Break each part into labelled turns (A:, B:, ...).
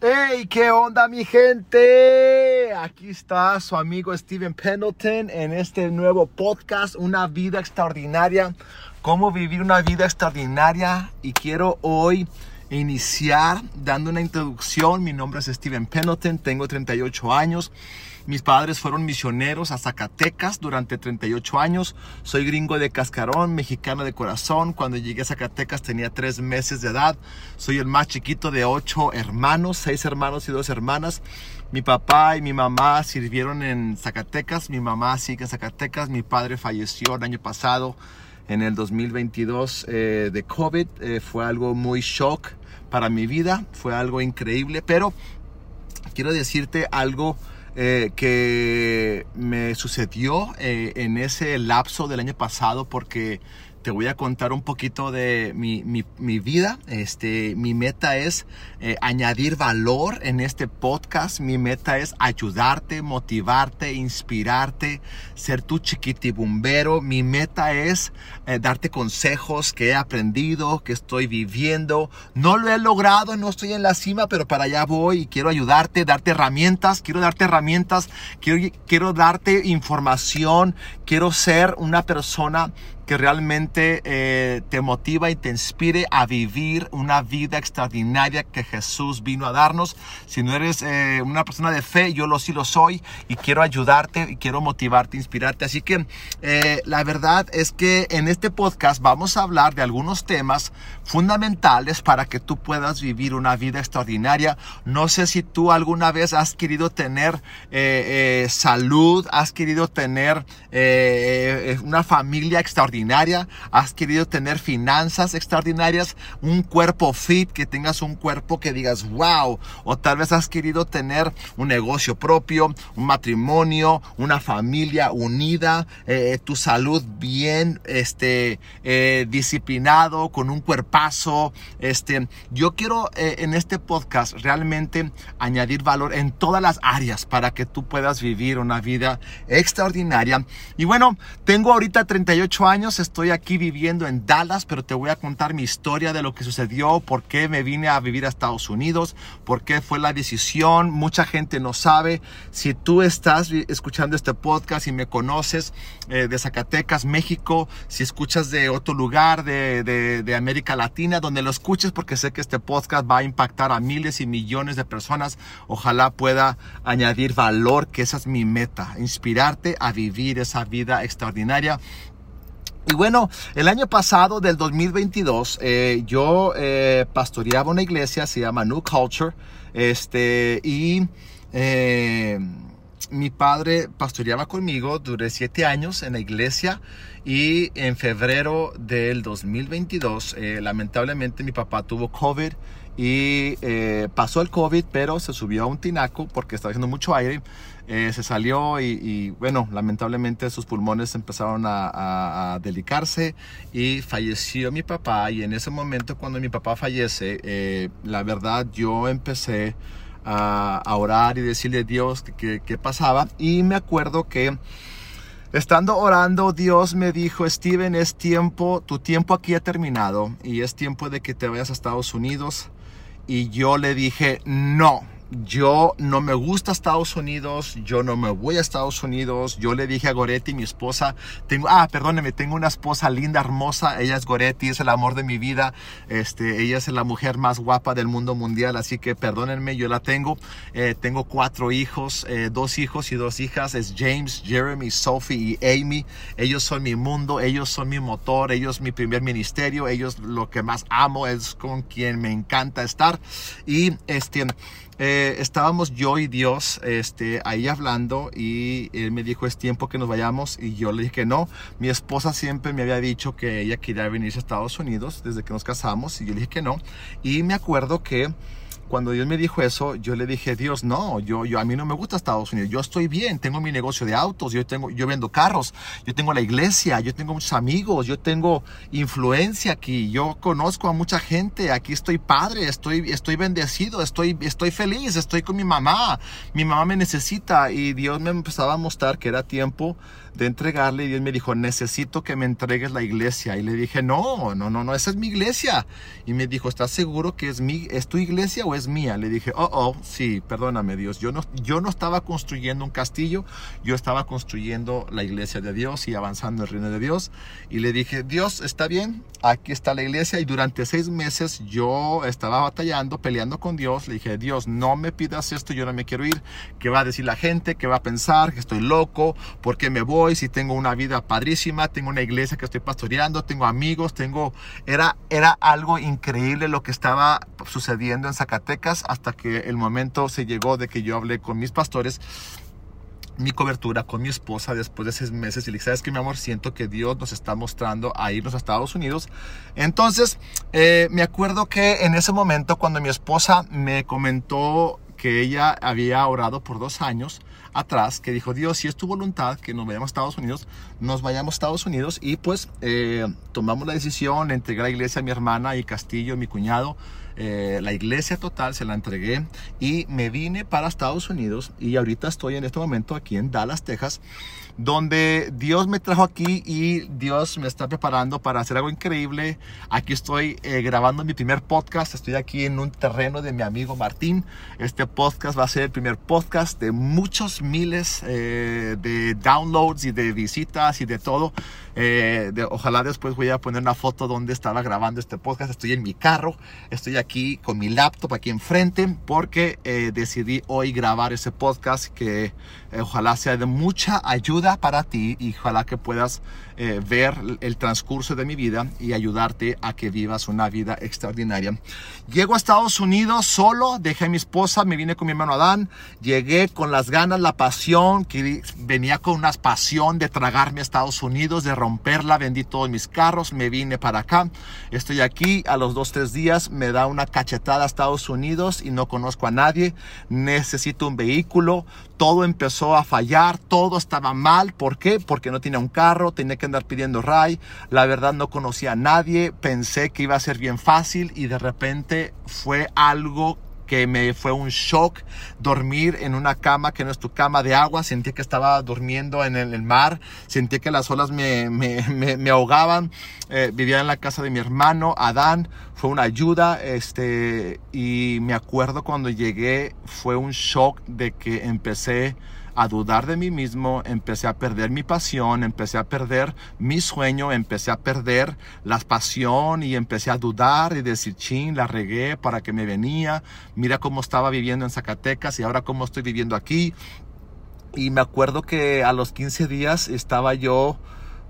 A: ¡Hey! ¿Qué onda mi gente? Aquí está su amigo Steven Pendleton en este nuevo podcast, Una vida extraordinaria. Cómo vivir una vida extraordinaria. Y quiero hoy iniciar dando una introducción. Mi nombre es Steven Pendleton, tengo 38 años. Mis padres fueron misioneros a Zacatecas durante 38 años. Soy gringo de cascarón, mexicano de corazón. Cuando llegué a Zacatecas tenía tres meses de edad. Soy el más chiquito de ocho hermanos, seis hermanos y dos hermanas. Mi papá y mi mamá sirvieron en Zacatecas. Mi mamá sigue en Zacatecas. Mi padre falleció el año pasado en el 2022 eh, de COVID. Eh, fue algo muy shock para mi vida. Fue algo increíble. Pero quiero decirte algo eh, que me sucedió eh, en ese lapso del año pasado porque te voy a contar un poquito de mi, mi, vida. Este, mi meta es eh, añadir valor en este podcast. Mi meta es ayudarte, motivarte, inspirarte, ser tu chiquitibumbero. Mi meta es eh, darte consejos que he aprendido, que estoy viviendo. No lo he logrado, no estoy en la cima, pero para allá voy y quiero ayudarte, darte herramientas. Quiero darte herramientas, quiero, quiero darte información. Quiero ser una persona que realmente eh, te motiva y te inspire a vivir una vida extraordinaria que Jesús vino a darnos. Si no eres eh, una persona de fe, yo lo sí lo soy y quiero ayudarte y quiero motivarte, inspirarte. Así que eh, la verdad es que en este podcast vamos a hablar de algunos temas fundamentales para que tú puedas vivir una vida extraordinaria. No sé si tú alguna vez has querido tener salud, has querido tener una familia extraordinaria has querido tener finanzas extraordinarias, un cuerpo fit, que tengas un cuerpo que digas wow, o tal vez has querido tener un negocio propio, un matrimonio, una familia unida, eh, tu salud bien este, eh, disciplinado, con un cuerpazo. Este, yo quiero eh, en este podcast realmente añadir valor en todas las áreas para que tú puedas vivir una vida extraordinaria. Y bueno, tengo ahorita 38 años estoy aquí viviendo en Dallas, pero te voy a contar mi historia de lo que sucedió, por qué me vine a vivir a Estados Unidos, por qué fue la decisión. Mucha gente no sabe. Si tú estás escuchando este podcast y me conoces eh, de Zacatecas, México, si escuchas de otro lugar de, de América Latina, donde lo escuches, porque sé que este podcast va a impactar a miles y millones de personas, ojalá pueda añadir valor, que esa es mi meta, inspirarte a vivir esa vida extraordinaria y bueno, el año pasado del 2022 eh, yo eh, pastoreaba una iglesia, se llama New Culture, este, y eh, mi padre pastoreaba conmigo, duré siete años en la iglesia y en febrero del 2022, lamentablemente mi papá tuvo COVID y pasó el COVID, pero se subió a un tinaco porque estaba haciendo mucho aire eh, se salió y, bueno, lamentablemente sus pulmones empezaron a, delicarse y falleció mi papá. Y en ese momento cuando mi papá fallece, eh, la verdad yo empecé a, orar y decirle a Dios qué pasaba y me acuerdo que... Estando orando, Dios me dijo, Steven, es tiempo, tu tiempo aquí ha terminado y es tiempo de que te vayas a Estados Unidos. Y yo le dije, no, yo no me gusta Estados Unidos, yo no me voy a Estados Unidos. Yo le dije a Goretti, mi esposa, tengo, ah, perdóneme, tengo una esposa linda, hermosa. Ella es Goretti, es el amor de mi vida. Este, ella es la mujer más guapa del mundo mundial, así que perdónenme, yo la tengo. Eh, tengo cuatro hijos, eh, dos hijos y dos hijas. Es James, Jeremy, Sophie y Amy. Ellos son mi mundo, ellos son mi motor, ellos mi primer ministerio, ellos lo que más amo, es con quien me encanta estar. Y este eh, estábamos yo y Dios este, ahí hablando y él me dijo es tiempo que nos vayamos y yo le dije que no. Mi esposa siempre me había dicho que ella quería venirse a Estados Unidos desde que nos casamos y yo le dije que no. Y me acuerdo que cuando Dios me dijo eso, yo le dije, Dios, no, yo, yo, a mí no me gusta Estados Unidos, yo estoy bien, tengo mi negocio de autos, yo, tengo, yo vendo carros, yo tengo la iglesia, yo tengo muchos amigos, yo tengo influencia aquí, yo conozco a mucha gente, aquí estoy padre, estoy, estoy bendecido, estoy, estoy feliz, estoy con mi mamá, mi mamá me necesita y Dios me empezaba a mostrar que era tiempo de entregarle y Dios me dijo, necesito que me entregues la iglesia. Y le dije, no, no, no, no, esa es mi iglesia. Y me dijo, ¿estás seguro que es, mi, es tu iglesia o es mía? Le dije, oh, oh, sí, perdóname Dios. Yo no, yo no estaba construyendo un castillo, yo estaba construyendo la iglesia de Dios y avanzando el reino de Dios. Y le dije, Dios, está bien, aquí está la iglesia. Y durante seis meses yo estaba batallando, peleando con Dios. Le dije, Dios, no me pidas esto, yo no me quiero ir. ¿Qué va a decir la gente? ¿Qué va a pensar? Que estoy loco, ¿por qué me voy? Si tengo una vida padrísima, tengo una iglesia que estoy pastoreando, tengo amigos, tengo... Era, era algo increíble lo que estaba sucediendo en Zacatecas hasta que el momento se llegó de que yo hablé con mis pastores mi cobertura con mi esposa después de seis meses y le dije, ¿sabes qué, mi amor? Siento que Dios nos está mostrando a irnos a Estados Unidos. Entonces, eh, me acuerdo que en ese momento cuando mi esposa me comentó que ella había orado por dos años atrás, que dijo, Dios, si es tu voluntad que nos vayamos a Estados Unidos, nos vayamos a Estados Unidos y pues eh, tomamos la decisión, entregué la iglesia a mi hermana y Castillo, mi cuñado, eh, la iglesia total se la entregué y me vine para Estados Unidos y ahorita estoy en este momento aquí en Dallas, Texas, donde Dios me trajo aquí y Dios me está preparando para hacer algo increíble. Aquí estoy eh, grabando mi primer podcast, estoy aquí en un terreno de mi amigo Martín. Este podcast va a ser el primer podcast de muchos miles eh, de downloads y de visitas y de todo. Ojalá después voy a poner una foto donde estaba grabando este podcast. Estoy en mi carro, estoy aquí aquí con mi laptop aquí enfrente porque eh, decidí hoy grabar ese podcast que eh, ojalá sea de mucha ayuda para ti y ojalá que puedas eh, ver el transcurso de mi vida y ayudarte a que vivas una vida extraordinaria. Llego a Estados Unidos solo, dejé a mi esposa, me vine con mi hermano Adán, llegué con las ganas, la pasión, que venía con una pasión de tragarme a Estados Unidos, de romperla, vendí todos mis carros, me vine para acá, estoy aquí, a los dos, tres días me da una cachetada a Estados Unidos y no conozco a nadie, necesito un vehículo, todo empezó a fallar, todo estaba mal. ¿Por qué? Porque no tenía un carro, tenía que andar pidiendo ray. La verdad no conocía a nadie, pensé que iba a ser bien fácil y de repente fue algo que me fue un shock dormir en una cama que no es tu cama de agua. Sentí que estaba durmiendo en el, mar. Sentí que las olas me, me, me, ahogaban. Eh, vivía en la casa de mi hermano, Adán. Fue una ayuda. Este, y me acuerdo cuando llegué, fue un shock de que empecé a dudar de mí mismo, empecé a perder mi pasión, empecé a perder mi sueño, empecé a perder la pasión y empecé a dudar y decir, chin, la regué para que me venía, mira cómo estaba viviendo en Zacatecas y ahora cómo estoy viviendo aquí. Y me acuerdo que a los 15 días estaba yo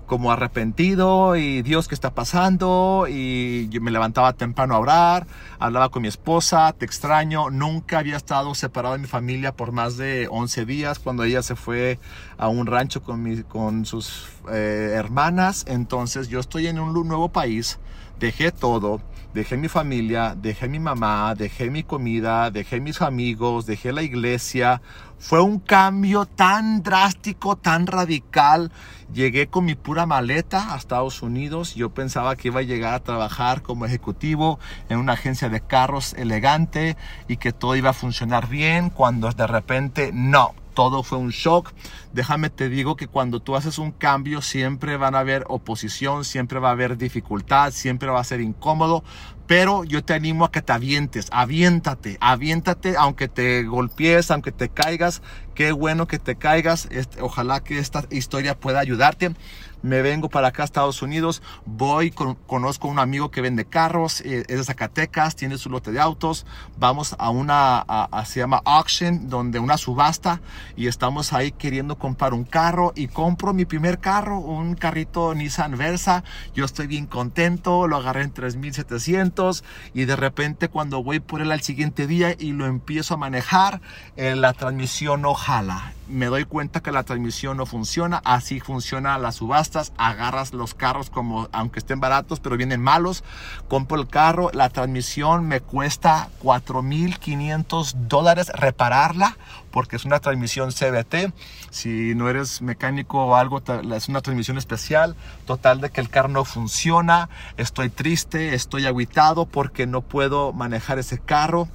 A: como arrepentido y Dios, ¿qué está pasando? Y yo me levantaba temprano a orar, hablaba con mi esposa, te extraño, nunca había estado separado de mi familia por más de 11 días cuando ella se fue a un rancho con, mi, con sus eh, hermanas, entonces yo estoy en un nuevo país, dejé todo, dejé mi familia, dejé mi mamá, dejé mi comida, dejé mis amigos, dejé la iglesia. Fue un cambio tan drástico, tan radical. Llegué con mi pura maleta a Estados Unidos. Yo pensaba que iba a llegar a trabajar como ejecutivo en una agencia de carros elegante y que todo iba a funcionar bien cuando de repente no todo fue un shock. Déjame te digo que cuando tú haces un cambio siempre van a haber oposición, siempre va a haber dificultad, siempre va a ser incómodo, pero yo te animo a que te avientes, aviéntate, aviéntate, aunque te golpees, aunque te caigas, qué bueno que te caigas, este, ojalá que esta historia pueda ayudarte. Me vengo para acá a Estados Unidos, voy, conozco a un amigo que vende carros, eh, es de Zacatecas, tiene su lote de autos, vamos a una, se llama auction, donde una subasta, y estamos ahí queriendo comprar un carro, y compro mi primer carro, un carrito Nissan Versa, yo estoy bien contento, lo agarré en 3700, y de repente cuando voy por él al siguiente día y lo empiezo a manejar, eh, la transmisión no jala me doy cuenta que la transmisión no funciona. Así funciona las subastas. Agarras los carros como, aunque estén baratos, pero vienen malos. Compro el carro. La transmisión me cuesta 4.500 dólares repararla porque es una transmisión CBT. Si no eres mecánico o algo, es una transmisión especial. Total de que el carro no funciona. Estoy triste, estoy aguitado porque no puedo manejar ese carro.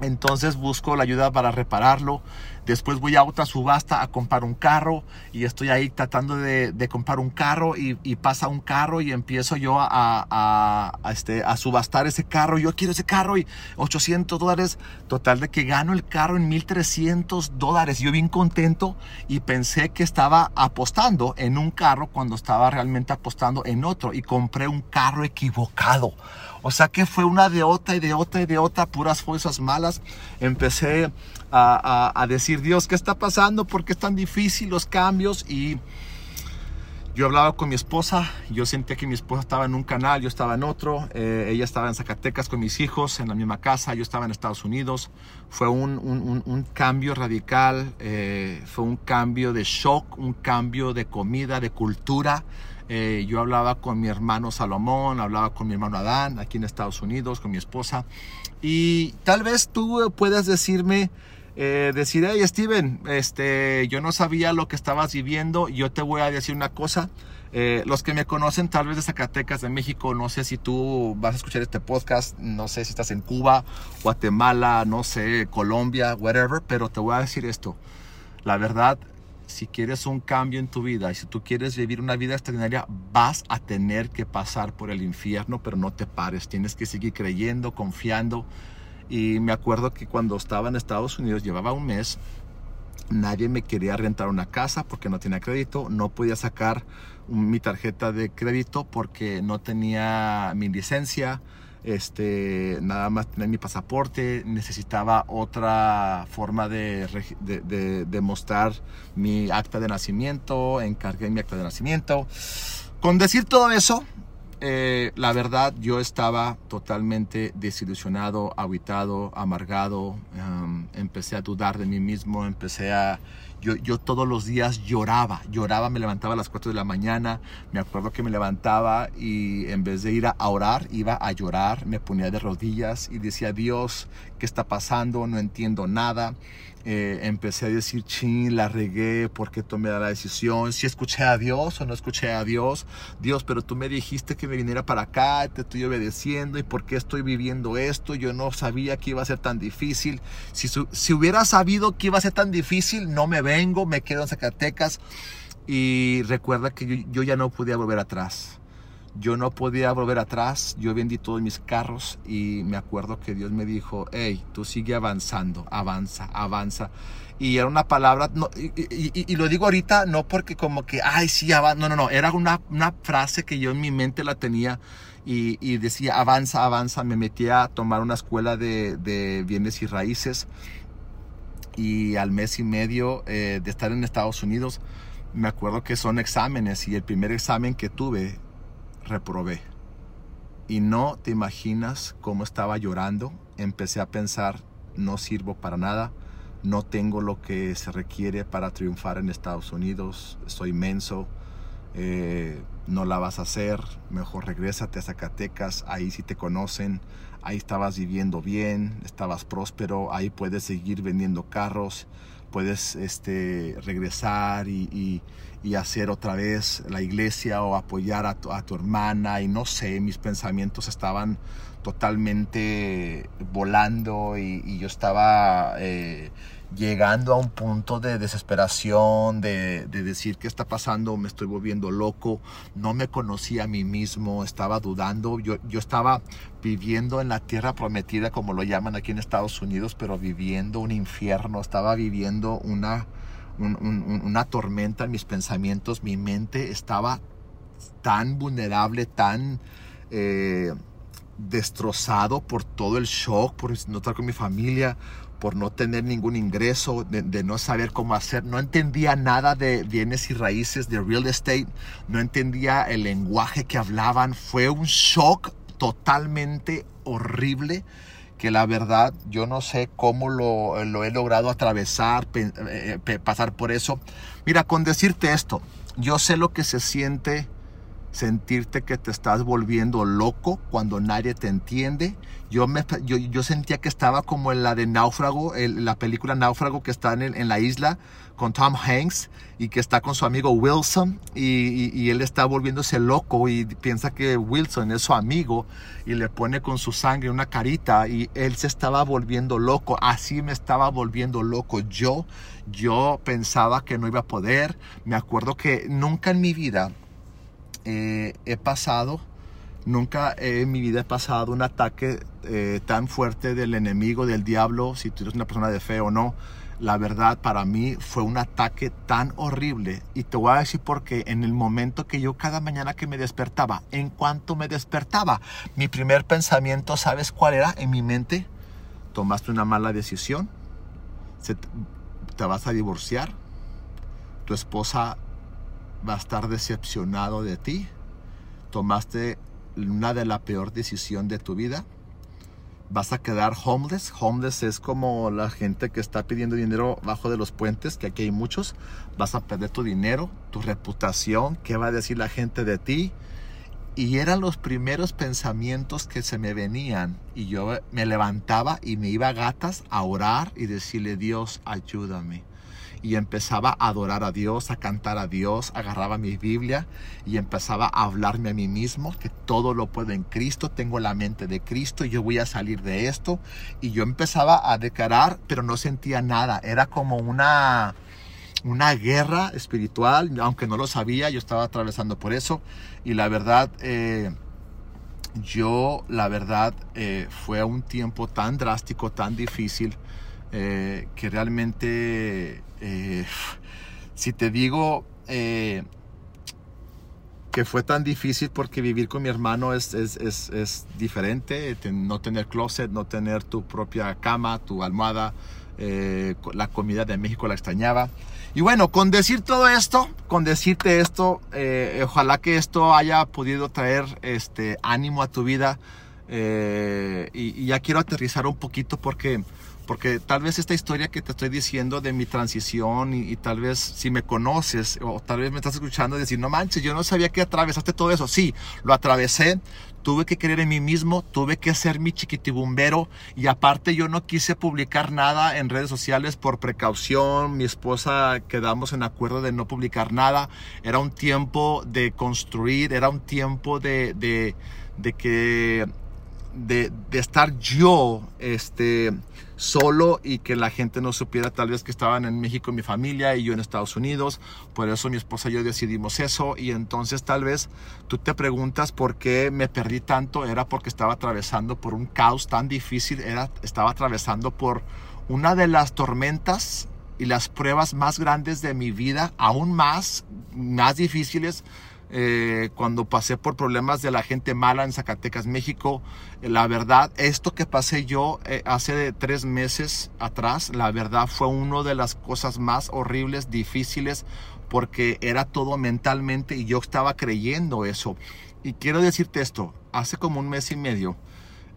A: Entonces busco la ayuda para repararlo. Después voy a otra subasta a comprar un carro y estoy ahí tratando de, comprar un carro y, pasa un carro y empiezo yo a, este, a subastar ese carro. Yo quiero ese carro y 800 dólares. Total de que gano el carro en 1300 dólares. Yo bien contento y pensé que estaba apostando en un carro cuando estaba realmente apostando en otro y compré un carro equivocado. O sea que fue una de otra y de otra y de otra, puras fuerzas malas. Empecé a, decir, Dios, ¿qué está pasando? ¿Por qué es tan difícil los cambios? Y yo hablaba con mi esposa, yo sentía que mi esposa estaba en un canal, yo estaba en otro, eh, ella estaba en Zacatecas con mis hijos, en la misma casa, yo estaba en Estados Unidos. Fue un, un, cambio radical, eh, fue un cambio de shock, un cambio de comida, de cultura. Eh, yo hablaba con mi hermano Salomón, hablaba con mi hermano Adán aquí en Estados Unidos, con mi esposa. Y tal vez tú puedas decirme, eh, decir, hey Steven, este, yo no sabía lo que estabas viviendo, yo te voy a decir una cosa. Eh, los que me conocen tal vez de Zacatecas, de México, no sé si tú vas a escuchar este podcast, no sé si estás en Cuba, Guatemala, no sé, Colombia, whatever, pero te voy a decir esto. La verdad, si quieres un cambio en tu vida y si tú quieres vivir una vida extraordinaria, vas a tener que pasar por el infierno, pero no te pares. Tienes que seguir creyendo, confiando. Y me acuerdo que cuando estaba en Estados Unidos, llevaba un mes, nadie me quería rentar una casa porque no tenía crédito, no podía sacar mi tarjeta de crédito porque no tenía mi licencia este, nada más tener mi pasaporte, necesitaba otra forma de, de, mostrar mi acta de nacimiento, encargué mi acta de nacimiento. Con decir todo eso, eh, la verdad yo estaba totalmente desilusionado, aguitado, amargado, empecé a dudar de mí mismo, empecé a yo, todos los días lloraba, lloraba, me levantaba a las 4 de la mañana, me acuerdo que me levantaba y en vez de ir a orar, iba a llorar, me ponía de rodillas y decía, Dios, ¿qué está pasando? No entiendo nada. Eh, empecé a decir, ching, la regué, ¿por qué tomé la decisión? Si escuché a Dios o no escuché a Dios. Dios, pero tú me dijiste que me viniera para acá, te estoy obedeciendo y por qué estoy viviendo esto. Yo no sabía que iba a ser tan difícil. Si, si hubiera sabido que iba a ser tan difícil, no me vengo, me quedo en Zacatecas. Y recuerda que yo ya no podía volver atrás. Yo no podía volver atrás, yo vendí todos mis carros y me acuerdo que Dios me dijo, hey, tú sigue avanzando, avanza, avanza. Y era una palabra, y, lo digo ahorita no porque como que, ay, sí, avanza, no, no, no, era una, una frase que yo en mi mente la tenía y, decía, avanza, avanza. Me metí a tomar una escuela de, bienes y raíces y al mes y medio eh, de estar en Estados Unidos, me acuerdo que son exámenes y el primer examen que tuve reprobé. Y no te imaginas cómo estaba llorando. Empecé a pensar, no sirvo para nada, no tengo lo que se requiere para triunfar en Estados Unidos, soy menso, eh, no la vas a hacer, mejor regrésate a Zacatecas, ahí sí te conocen, ahí estabas viviendo bien, estabas próspero, ahí puedes seguir vendiendo carros, puedes este, regresar y, hacer otra vez la iglesia o apoyar a tu, hermana. Y no sé, mis pensamientos estaban totalmente volando y, yo estaba eh, llegando a un punto de desesperación, de, decir qué está pasando, me estoy volviendo loco, no me conocía a mí mismo, estaba dudando, yo, yo estaba viviendo en la tierra prometida, como lo llaman aquí en Estados Unidos, pero viviendo un infierno, estaba viviendo una, una tormenta en mis pensamientos, mi mente estaba tan vulnerable, tan... Eh, destrozado por todo el shock, por no estar con mi familia, por no tener ningún ingreso, de, no saber cómo hacer. No entendía nada de bienes y raíces, de real estate. No entendía el lenguaje que hablaban. Fue un shock totalmente horrible que la verdad yo no sé cómo lo, he logrado atravesar, eh, pasar por eso. Mira, con decirte esto, yo sé lo que se siente sentirte que te estás volviendo loco cuando nadie te entiende. Yo, me, yo, sentía que estaba como en la de Náufrago, la película Náufrago que está en, en, la isla con Tom Hanks y que está con su amigo Wilson y, y, él está volviéndose loco y piensa que Wilson es su amigo y le pone con su sangre una carita y él se estaba volviendo loco. Así me estaba volviendo loco. Yo, yo pensaba que no iba a poder. Me acuerdo que nunca en mi vida eh, he pasado, nunca en mi vida he pasado un ataque eh, tan fuerte del enemigo, del diablo, si tú eres una persona de fe o no. La verdad para mí fue un ataque tan horrible y te voy a decir porque en el momento que yo cada mañana que me despertaba, en cuanto me despertaba, mi primer pensamiento, ¿sabes cuál era en mi mente? Tomaste una mala decisión, te vas a divorciar, tu esposa va a estar decepcionado de ti. Tomaste una de la peor decisión de tu vida. Vas a quedar homeless. Homeless es como la gente que está pidiendo dinero bajo de los puentes, que aquí hay muchos. Vas a perder tu dinero, tu reputación, qué va a decir la gente de ti. Y eran los primeros pensamientos que se me venían. Y yo me levantaba y me iba a gatas a orar y decirle, Dios, ayúdame y empezaba a adorar a Dios, a cantar a Dios, agarraba mi Biblia y empezaba a hablarme a mí mismo que todo lo puedo en Cristo, tengo la mente de Cristo, yo voy a salir de esto. Y yo empezaba a declarar, pero no sentía nada, era como una una guerra espiritual, aunque no lo sabía, yo estaba atravesando por eso. Y la verdad eh, yo la verdad eh, fue un tiempo tan drástico, tan difícil eh, que realmente, eh, si te digo eh, que fue tan difícil porque vivir con mi hermano es, es, es, diferente, no tener closet, no tener tu propia cama, tu almohada, la comida de México la extrañaba. Y bueno, con decir todo esto, con decirte esto, ojalá que esto haya podido traer este ánimo a tu vida. y, ya quiero aterrizar un poquito porque porque tal vez esta historia que te estoy diciendo de mi transición y, tal vez si me conoces o tal vez me estás escuchando decir, no manches, yo no sabía que atravesaste todo eso. Sí, lo atravesé, tuve que creer en mí mismo, tuve que ser mi chiquitibumbero y aparte yo no quise publicar nada en redes sociales por precaución. Mi esposa quedamos en acuerdo de no publicar nada. Era un tiempo de construir, era un tiempo de, de, de que de, de, estar yo este, solo y que la gente no supiera tal vez que estaban en México mi familia y yo en Estados Unidos. Por eso mi esposa y yo decidimos eso y entonces tal vez tú te preguntas por qué me perdí tanto. Era porque estaba atravesando por un caos tan difícil, era, estaba atravesando por una de las tormentas y las pruebas más grandes de mi vida, aún más, más difíciles eh, cuando pasé por problemas de la gente mala en Zacatecas, México. La verdad, esto que pasé yo eh, hace tres meses atrás, la verdad fue una de las cosas más horribles, difíciles, porque era todo mentalmente y yo estaba creyendo eso. Y quiero decirte esto, hace como un mes y medio,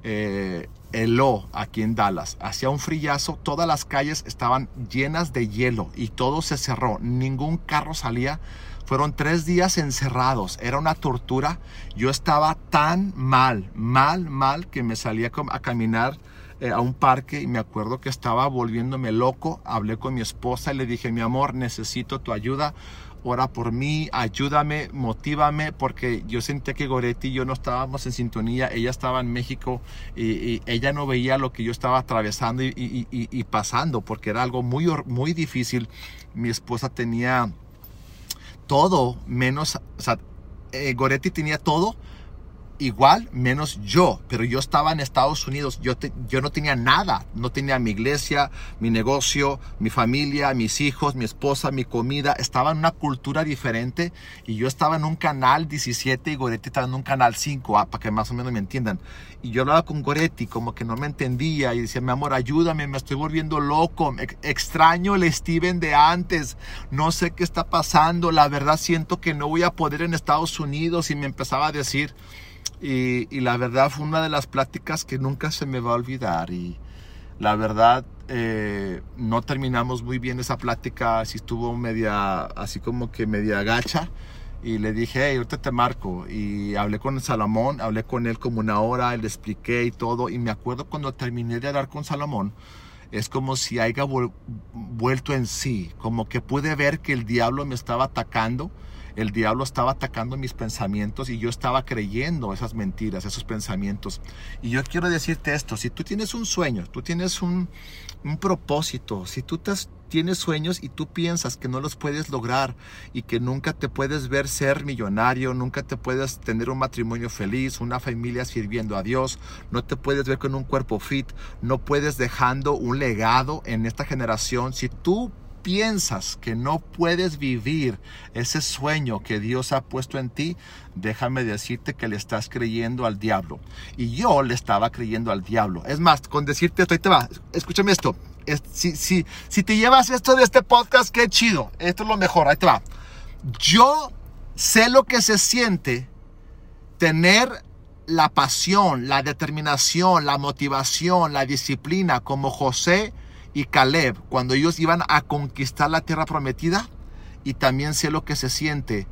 A: eh, heló aquí en Dallas, hacía un frillazo, todas las calles estaban llenas de hielo y todo se cerró, ningún carro salía fueron tres días encerrados, era una tortura. Yo estaba tan mal, mal, mal, que me salía a caminar eh, a un parque y me acuerdo que estaba volviéndome loco. Hablé con mi esposa y le dije, mi amor, necesito tu ayuda. Ora por mí, ayúdame, motívame, porque yo sentía que Goretti y yo no estábamos en sintonía. Ella estaba en México y, ella no veía lo que yo estaba atravesando y, y pasando, porque era algo muy, muy difícil. Mi esposa tenía todo menos, o sea, eh, Goretti tenía todo igual menos yo, pero yo estaba en Estados Unidos, yo, yo no tenía nada, no tenía mi iglesia, mi negocio, mi familia, mis hijos, mi esposa, mi comida, estaba en una cultura diferente y yo estaba en un canal 17 y Goretti estaba en un canal 5, ah, para que más o menos me entiendan. Y yo hablaba con Goretti como que no me entendía y decía, mi amor, ayúdame, me estoy volviendo loco, extraño el Steven de antes, no sé qué está pasando, la verdad siento que no voy a poder en Estados Unidos y me empezaba a decir, Y, la verdad fue una de las pláticas que nunca se me va a olvidar. Y la verdad eh, no terminamos muy bien esa plática, así estuvo media, así como que media gacha. Y le dije, hey, ahorita te marco. Y hablé con Salomón, hablé con él como una hora, le expliqué y todo. Y me acuerdo cuando terminé de hablar con Salomón, es como si haya vuelto en sí, como que pude ver que el diablo me estaba atacando el diablo estaba atacando mis pensamientos y yo estaba creyendo esas mentiras, esos pensamientos. Y yo quiero decirte esto, si tú tienes un sueño, tú tienes un, propósito, si tú tienes sueños y tú piensas que no los puedes lograr y que nunca te puedes ver ser millonario, nunca te puedes tener un matrimonio feliz, una familia sirviendo a Dios, no te puedes ver con un cuerpo fit, no puedes dejando un legado en esta generación, si tú piensas que no puedes vivir ese sueño que Dios ha puesto en ti, déjame decirte que le estás creyendo al diablo. Y yo le estaba creyendo al diablo. Es más, con decirte esto, ahí te va, escúchame esto. si, si, si te llevas esto de este podcast, qué chido. Esto es lo mejor, ahí te va. Yo sé lo que se siente tener la pasión, la determinación, la motivación, la disciplina como José y Caleb cuando ellos iban a conquistar la tierra prometida y también sé lo que se siente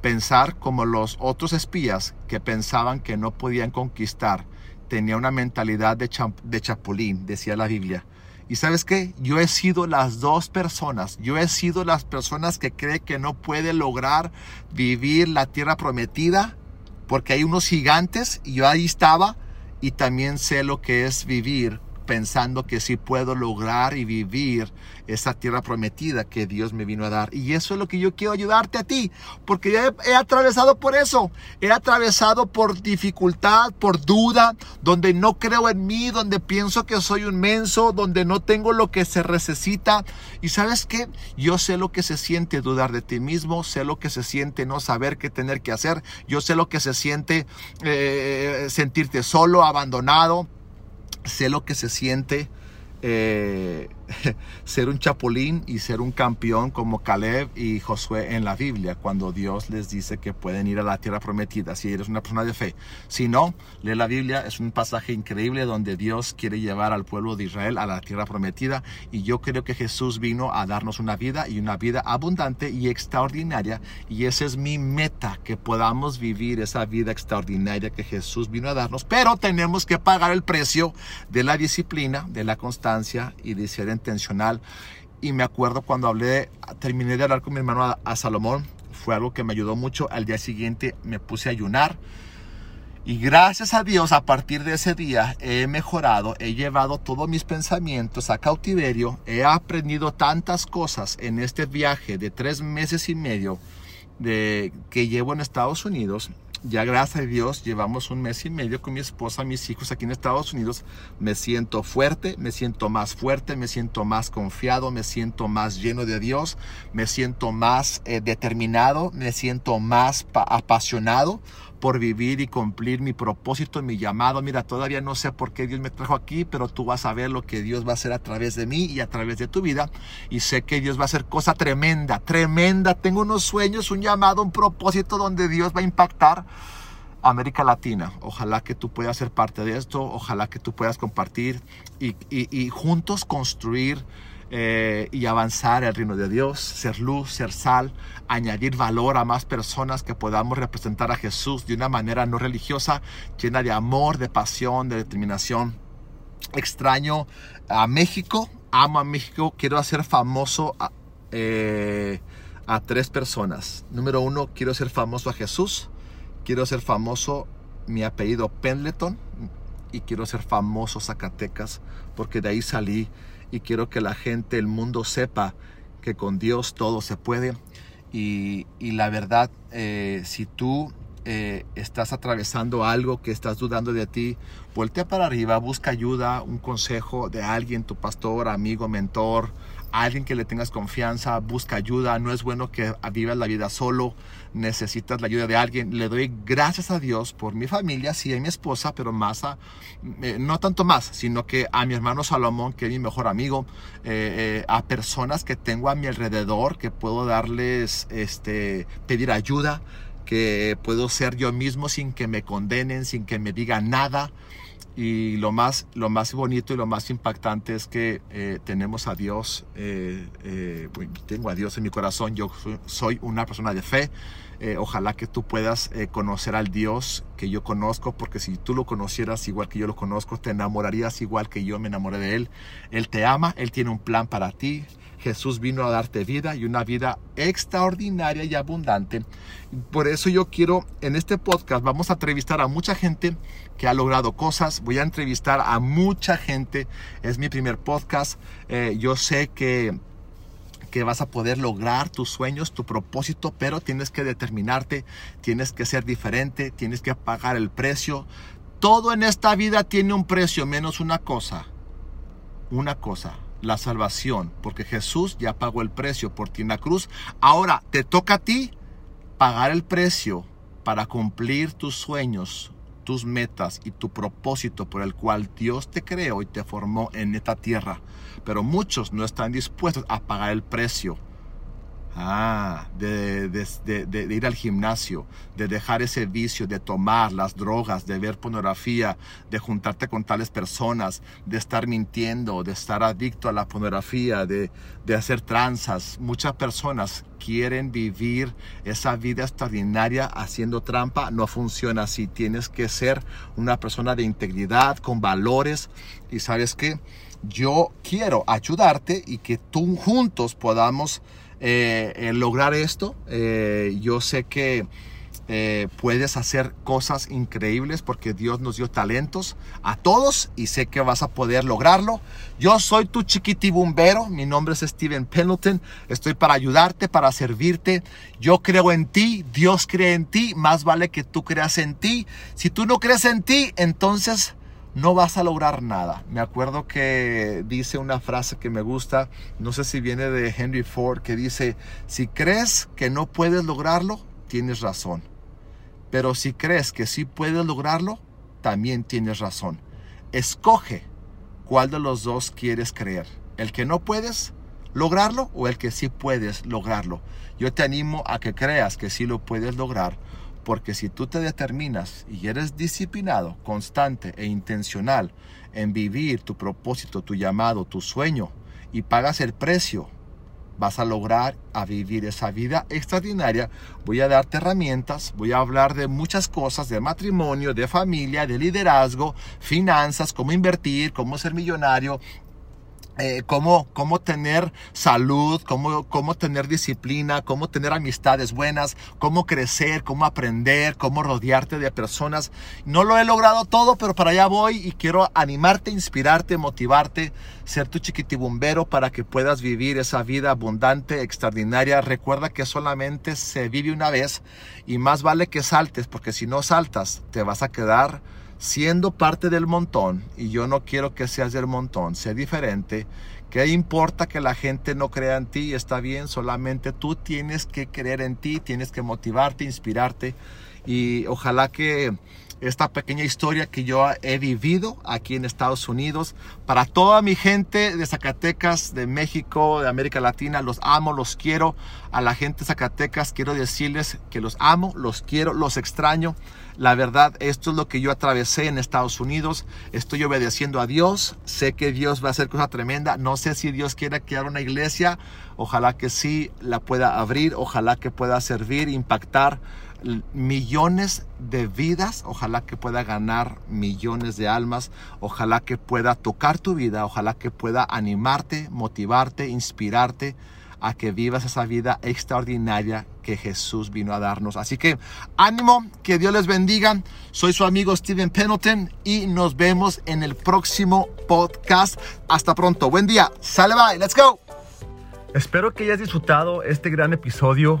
A: pensar como los otros espías que pensaban que no podían conquistar. Tenía una mentalidad de, de chapulín, decía la Biblia. Y sabes qué? Yo he sido las dos personas. Yo he sido las personas que cree que no puede lograr vivir la tierra prometida porque hay unos gigantes y yo ahí estaba y también sé lo que es vivir pensando que sí puedo lograr y vivir esa tierra prometida que Dios me vino a dar. Y eso es lo que yo quiero ayudarte a ti, porque he, atravesado por eso. He atravesado por dificultad, por duda, donde no creo en mí, donde pienso que soy un menso, donde no tengo lo que se necesita. Y sabes qué? Yo sé lo que se siente dudar de ti mismo, sé lo que se siente no saber qué tener que hacer, yo sé lo que se siente eh, sentirte solo, abandonado sé lo que se siente eh, ser un chapulín y ser un campeón como Caleb y Josué en la Biblia, cuando Dios les dice que pueden ir a la tierra prometida, si eres una persona de fe. Si no, lee la Biblia, es un pasaje increíble donde Dios quiere llevar al pueblo de Israel a la tierra prometida y yo creo que Jesús vino a darnos una vida y una vida abundante y extraordinaria y esa es mi meta, que podamos vivir esa vida extraordinaria que Jesús vino a darnos, pero tenemos que pagar el precio de la disciplina, de la constancia y de ser intencional. Y me acuerdo cuando hablé, terminé de hablar con mi hermano a, Salomón, fue algo que me ayudó mucho. Al día siguiente me puse a ayunar. Y gracias a Dios, a partir de ese día he mejorado, he llevado todos mis pensamientos a cautiverio, he aprendido tantas cosas en este viaje de tres meses y medio de, que llevo en Estados Unidos ya gracias a Dios llevamos un mes y medio con mi esposa, mis hijos aquí en Estados Unidos. Me siento fuerte, me siento más fuerte, me siento más confiado, me siento más lleno de Dios, me siento más eh, determinado, me siento más apasionado por vivir y cumplir mi propósito, mi llamado. Mira, todavía no sé por qué Dios me trajo aquí, pero tú vas a ver lo que Dios va a hacer a través de mí y a través de tu vida. Y sé que Dios va a hacer cosa tremenda, tremenda. Tengo unos sueños, un llamado, un propósito donde Dios va a impactar. América Latina. Ojalá que tú puedas ser parte de esto, ojalá que tú puedas compartir y, juntos construir eh, y avanzar el reino de Dios, ser luz, ser sal, añadir valor a más personas que podamos representar a Jesús de una manera no religiosa, llena de amor, de pasión, de determinación. Extraño a México, amo a México, quiero hacer famoso a, eh, a tres personas. Número uno, quiero ser famoso a Jesús, quiero ser famoso mi apellido Pendleton y quiero ser famoso Zacatecas porque de ahí salí y quiero que la gente, el mundo sepa que con Dios todo se puede. Y, la verdad, eh, si tú eh, estás atravesando algo que estás dudando de ti, voltea para arriba, busca ayuda, un consejo de alguien, tu pastor, amigo, mentor, alguien que le tengas confianza, busca ayuda. No es bueno que vivas la vida solo, necesitas la ayuda de alguien. Le doy gracias a Dios por mi familia, sí, a mi esposa, pero más a, eh, no tanto más, sino que a mi hermano Salomón, que es mi mejor amigo, eh, a personas que tengo a mi alrededor, que puedo darles, este, pedir ayuda que puedo ser yo mismo sin que me condenen, sin que me digan nada. Y lo más, lo más bonito y lo más impactante es que eh, tenemos a Dios, eh, eh, tengo a Dios en mi corazón, yo soy una persona de fe. ojalá que tú puedas conocer al Dios que yo conozco, porque si tú lo conocieras igual que yo lo conozco, te enamorarías igual que yo me enamoré de Él. Él te ama, Él tiene un plan para ti, Jesús vino a darte vida y una vida extraordinaria y abundante. Por eso yo quiero, en este podcast, vamos a entrevistar a mucha gente que ha logrado cosas. Voy a entrevistar a mucha gente. Es mi primer podcast. Eh, yo sé que que vas a poder lograr tus sueños, tu propósito, pero tienes que determinarte, tienes que ser diferente, tienes que pagar el precio. Todo en esta vida tiene un precio, menos una cosa. Una cosa, la salvación, porque Jesús ya pagó el precio por ti en la cruz. Ahora te toca a ti pagar el precio para cumplir tus sueños, tus metas y tu propósito por el cual Dios te creó y te formó en esta tierra. Pero muchos no están dispuestos a pagar el precio Ah, de, de, ir al gimnasio, de dejar ese vicio, de tomar las drogas, de ver pornografía, de juntarte con tales personas, de estar mintiendo, de estar adicto a la pornografía, de, hacer tranzas. Muchas personas quieren vivir esa vida extraordinaria haciendo trampa. No funciona así. Tienes que ser una persona de integridad, con valores. Y sabes que yo quiero ayudarte y que tú juntos podamos eh, lograr esto. Eh, yo sé que eh, puedes hacer cosas increíbles porque Dios nos dio talentos a todos y sé que vas a poder lograrlo. Yo soy tu chiquitibumbero, mi nombre es Steven Pendleton, estoy para ayudarte, para servirte. Yo creo en ti, Dios cree en ti, más vale que tú creas en ti. Si tú no crees en ti, entonces no vas a lograr nada. Me acuerdo que dice una frase que me gusta, no sé si viene de Henry Ford, que dice, si crees que no puedes lograrlo, tienes razón. Pero si crees que sí puedes lograrlo, también tienes razón. Escoge cuál de los dos quieres creer. El que no puedes lograrlo o el que sí puedes lograrlo. Yo te animo a que creas que sí lo puedes lograr porque si tú te determinas y eres disciplinado, constante e intencional en vivir tu propósito, tu llamado, tu sueño y pagas el precio, vas a lograr a vivir esa vida extraordinaria. Voy a darte herramientas, voy a hablar de muchas cosas, de matrimonio, de familia, de liderazgo, finanzas, cómo invertir, cómo ser millonario, eh, cómo, cómo, tener salud, cómo, cómo tener disciplina, cómo tener amistades buenas, cómo crecer, cómo aprender, cómo rodearte de personas. No lo he logrado todo, pero para allá voy y quiero animarte, inspirarte, motivarte, ser tu chiquitibumbero para que puedas vivir esa vida abundante, extraordinaria. Recuerda que solamente se vive una vez y más vale que saltes, porque si no saltas, te vas a quedar siendo parte del montón, y yo no quiero que seas del montón, sé diferente, ¿qué importa que la gente no crea en ti? Está bien, solamente tú tienes que creer en ti, tienes que motivarte, inspirarte, y ojalá que esta pequeña historia que yo he vivido aquí en Estados Unidos. Para toda mi gente de Zacatecas, de México, de América Latina, los amo, los quiero. A la gente de Zacatecas quiero decirles que los amo, los quiero, los extraño. La verdad, esto es lo que yo atravesé en Estados Unidos. Estoy obedeciendo a Dios. Sé que Dios va a hacer cosa tremenda. No sé si Dios quiere crear una iglesia. Ojalá que sí la pueda abrir. Ojalá que pueda servir, impactar millones de vidas, ojalá que pueda ganar millones de almas, ojalá que pueda tocar tu vida, ojalá que pueda animarte, motivarte, inspirarte a que vivas esa vida extraordinaria que Jesús vino a darnos. Así que ánimo, que Dios les bendiga. Soy su amigo Steven Pendleton y nos vemos en el próximo podcast. Hasta pronto. Buen día. Sale bye. Let's go. Espero que hayas disfrutado este gran episodio